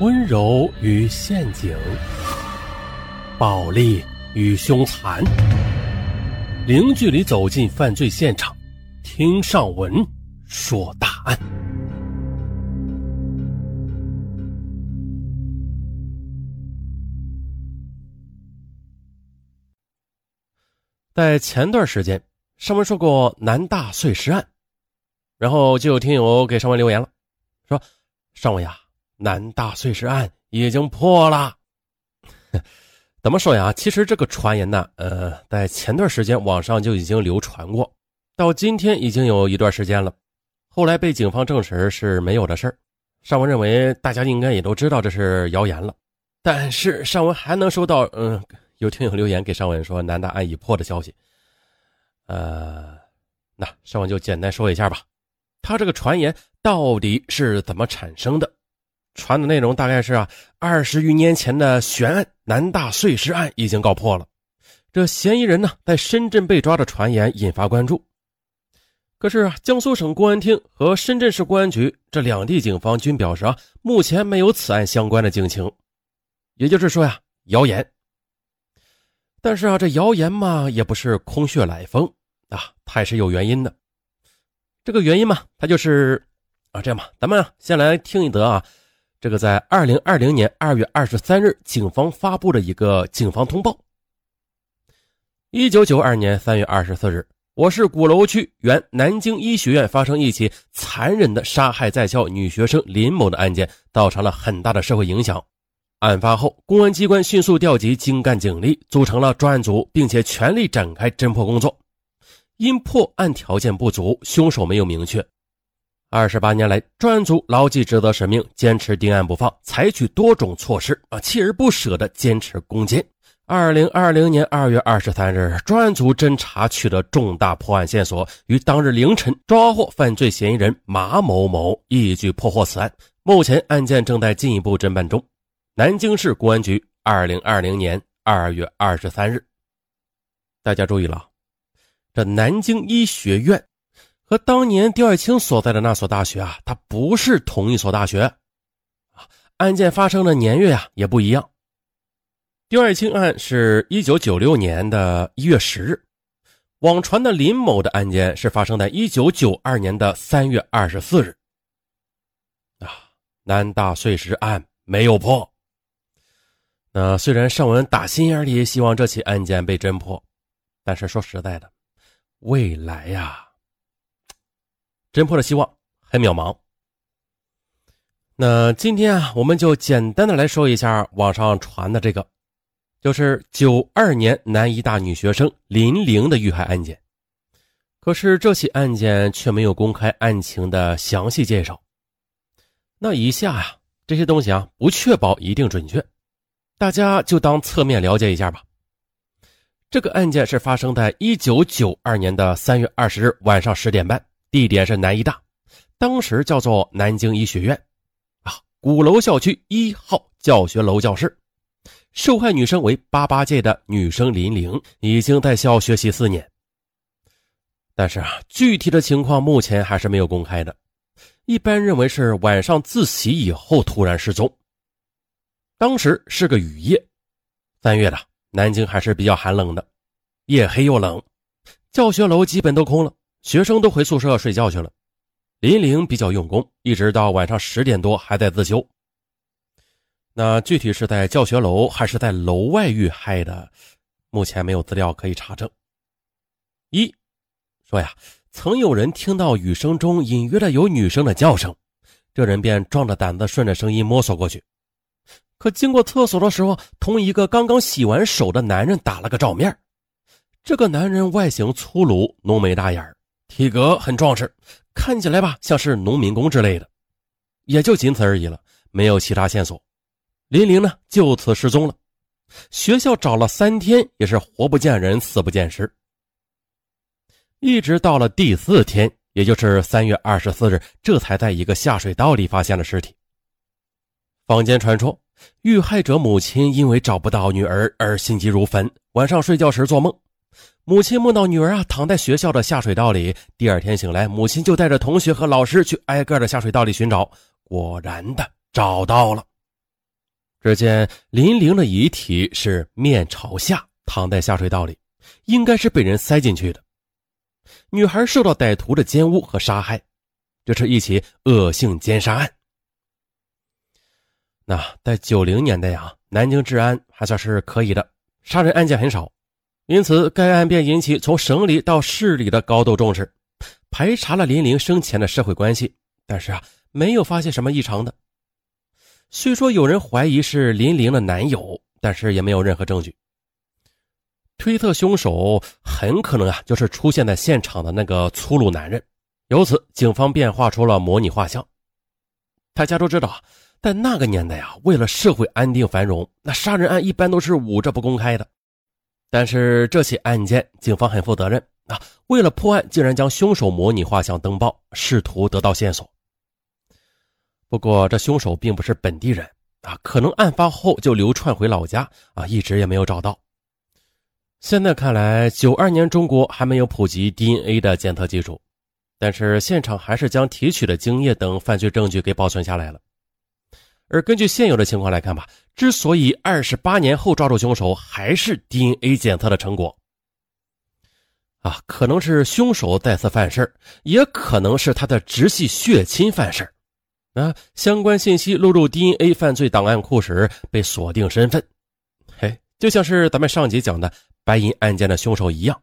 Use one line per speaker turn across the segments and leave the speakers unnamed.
温柔与陷阱，暴力与凶残，零距离走进犯罪现场，听上文说大案。在前段时间，上文说过南大碎尸案，然后就有听友给上文留言了，说上文呀。南大碎尸案已经破了，怎么说呀？其实这个传言呢，呃，在前段时间网上就已经流传过，到今天已经有一段时间了。后来被警方证实是没有的事儿。尚文认为大家应该也都知道这是谣言了，但是尚文还能收到，嗯，有听友留言给尚文说南大案已破的消息。呃，那尚文就简单说一下吧，他这个传言到底是怎么产生的？传的内容大概是啊，二十余年前的悬案南大碎尸案已经告破了，这嫌疑人呢在深圳被抓的传言引发关注。可是啊，江苏省公安厅和深圳市公安局这两地警方均表示啊，目前没有此案相关的警情，也就是说呀，谣言。但是啊，这谣言嘛，也不是空穴来风啊，它也是有原因的。这个原因嘛，它就是啊，这样吧，咱们啊，先来听一则啊。这个在二零二零年二月二十三日，警方发布的一个警方通报：一九九二年三月二十四日，我市鼓楼区原南京医学院发生一起残忍的杀害在校女学生林某的案件，造成了很大的社会影响。案发后，公安机关迅速调集精干警力，组成了专案组，并且全力展开侦破工作。因破案条件不足，凶手没有明确。二十八年来，专案组牢记职责使命，坚持盯案不放，采取多种措施啊，锲而不舍地坚持攻坚。二零二零年二月二十三日，专案组侦查取得重大破案线索，于当日凌晨抓获犯罪嫌疑人马某某，一举破获此案。目前案件正在进一步侦办中。南京市公安局二零二零年二月二十三日，大家注意了，这南京医学院。和当年刁爱青所在的那所大学啊，它不是同一所大学，啊，案件发生的年月呀也不一样。刁爱青案是一九九六年的一月十日，网传的林某的案件是发生在一九九二年的三月二十四日。啊，南大碎尸案没有破。那虽然尚文打心眼里希望这起案件被侦破，但是说实在的，未来呀。侦破的希望很渺茫。那今天啊，我们就简单的来说一下网上传的这个，就是九二年南医大女学生林玲的遇害案件。可是这起案件却没有公开案情的详细介绍。那以下呀，这些东西啊，不确保一定准确，大家就当侧面了解一下吧。这个案件是发生在一九九二年的三月二十日晚上十点半。地点是南医大，当时叫做南京医学院，啊，鼓楼校区一号教学楼教室。受害女生为八八届的女生林玲，已经在校学习四年。但是啊，具体的情况目前还是没有公开的。一般认为是晚上自习以后突然失踪。当时是个雨夜，三月的南京还是比较寒冷的，夜黑又冷，教学楼基本都空了。学生都回宿舍睡觉去了，林玲比较用功，一直到晚上十点多还在自修。那具体是在教学楼还是在楼外遇害的，目前没有资料可以查证。一说呀，曾有人听到雨声中隐约的有女生的叫声，这人便壮着胆子顺着声音摸索过去，可经过厕所的时候，同一个刚刚洗完手的男人打了个照面。这个男人外形粗鲁，浓眉大眼。体格很壮实，看起来吧像是农民工之类的，也就仅此而已了，没有其他线索。林玲呢就此失踪了，学校找了三天也是活不见人，死不见尸。一直到了第四天，也就是三月二十四日，这才在一个下水道里发现了尸体。坊间传说，遇害者母亲因为找不到女儿而心急如焚，晚上睡觉时做梦。母亲梦到女儿啊躺在学校的下水道里，第二天醒来，母亲就带着同学和老师去挨个的下水道里寻找，果然的找到了，只见林玲的遗体是面朝下躺在下水道里，应该是被人塞进去的。女孩受到歹徒的奸污和杀害，这是一起恶性奸杀案。那在九零年代啊，南京治安还算是可以的，杀人案件很少，因此该案便引起从省里到市里的高度重视，排查了林玲生前的社会关系，但是啊，没有发现什么异常的。虽说有人怀疑是林玲的男友，但是也没有任何证据。推测凶手很可能啊，就是出现在现场的那个粗鲁男人。由此，警方便画出了模拟画像。大家都知道啊。在那个年代啊，为了社会安定繁荣，那杀人案一般都是捂着不公开的。但是这起案件，警方很负责任啊，为了破案，竟然将凶手模拟画像登报，试图得到线索。不过这凶手并不是本地人啊，可能案发后就流窜回老家啊，一直也没有找到。现在看来，九二年中国还没有普及 DNA 的检测技术，但是现场还是将提取的精液等犯罪证据给保存下来了。而根据现有的情况来看吧，之所以二十八年后抓住凶手，还是 DNA 检测的成果，啊，可能是凶手再次犯事也可能是他的直系血亲犯事啊，相关信息录入 DNA 犯罪档案库时被锁定身份，嘿，就像是咱们上集讲的白银案件的凶手一样。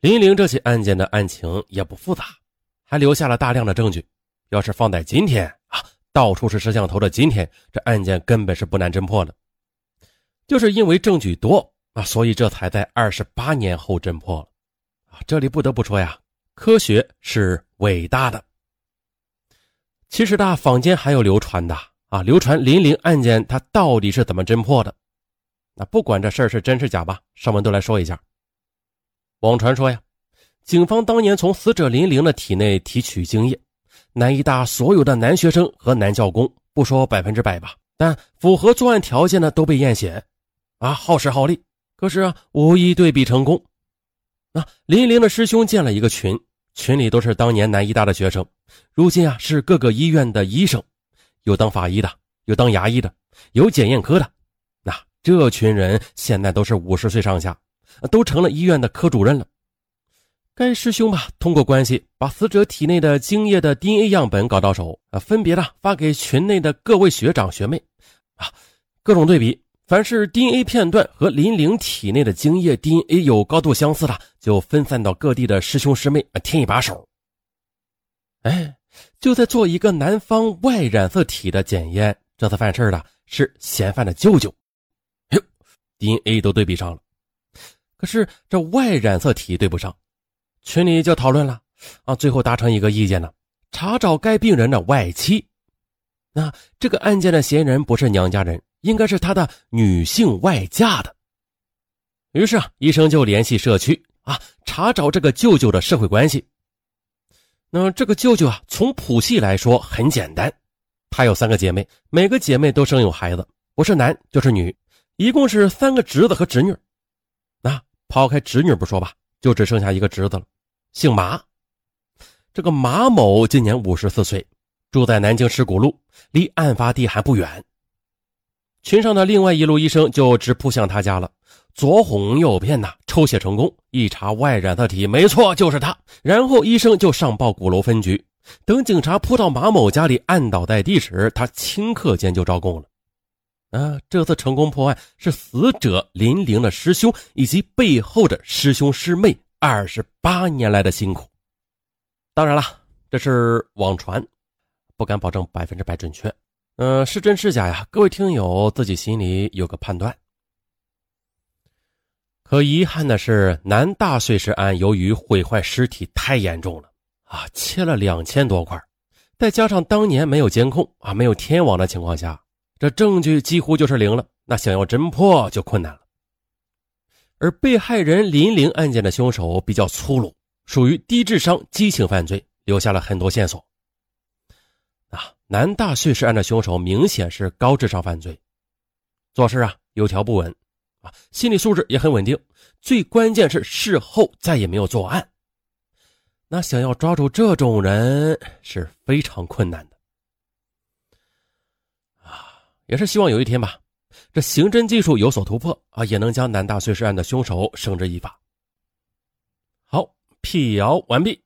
林玲这起案件的案情也不复杂，还留下了大量的证据，要是放在今天。到处是摄像头的今天，这案件根本是不难侦破的。就是因为证据多啊，所以这才在二十八年后侦破了。啊，这里不得不说呀，科学是伟大的。其实大坊间还有流传的啊，流传林玲案件它到底是怎么侦破的？那不管这事儿是真是假吧，上文都来说一下。网传说呀，警方当年从死者林玲的体内提取精液。南医大所有的男学生和男教工，不说百分之百吧，但符合作案条件的都被验血，啊，耗时耗力，可是啊，无一对比成功。啊，林玲的师兄建了一个群，群里都是当年南医大的学生，如今啊是各个医院的医生，有当法医的，有当牙医的，有检验科的。那这群人现在都是五十岁上下，都成了医院的科主任了。该师兄吧，通过关系把死者体内的精液的 DNA 样本搞到手，啊，分别的发给群内的各位学长学妹，啊，各种对比，凡是 DNA 片段和林玲体内的精液 DNA 有高度相似的，就分散到各地的师兄师妹，添一把手。哎，就在做一个男方 Y 染色体的检验，这次犯事的是嫌犯的舅舅，哟，DNA 都对比上了，可是这 Y 染色体对不上。群里就讨论了，啊，最后达成一个意见呢，查找该病人的外妻。那这个案件的嫌疑人不是娘家人，应该是他的女性外嫁的。于是啊，医生就联系社区啊，查找这个舅舅的社会关系。那这个舅舅啊，从谱系来说很简单，他有三个姐妹，每个姐妹都生有孩子，不是男就是女，一共是三个侄子和侄女。那抛开侄女不说吧，就只剩下一个侄子了。姓马，这个马某今年五十四岁，住在南京石鼓路，离案发地还不远。群上的另外一路医生就直扑向他家了，左哄右骗呐，抽血成功，一查 Y 染色体，没错，就是他。然后医生就上报鼓楼分局，等警察扑到马某家里，按倒在地时，他顷刻间就招供了。啊，这次成功破案是死者林玲的师兄以及背后的师兄师妹。二十八年来的辛苦，当然了，这是网传，不敢保证百分之百准确。嗯，是真是假呀？各位听友自己心里有个判断。可遗憾的是，南大碎尸案由于毁坏尸体太严重了啊，切了两千多块，再加上当年没有监控啊，没有天网的情况下，这证据几乎就是零了。那想要侦破就困难了。而被害人林玲案件的凶手比较粗鲁，属于低智商激情犯罪，留下了很多线索。啊，南大碎尸案的凶手明显是高智商犯罪，做事啊有条不紊，啊，心理素质也很稳定，最关键是事后再也没有作案。那想要抓住这种人是非常困难的。啊，也是希望有一天吧，这刑侦技术有所突破啊，也能将南大碎尸案的凶手绳之以法。好，辟谣完毕。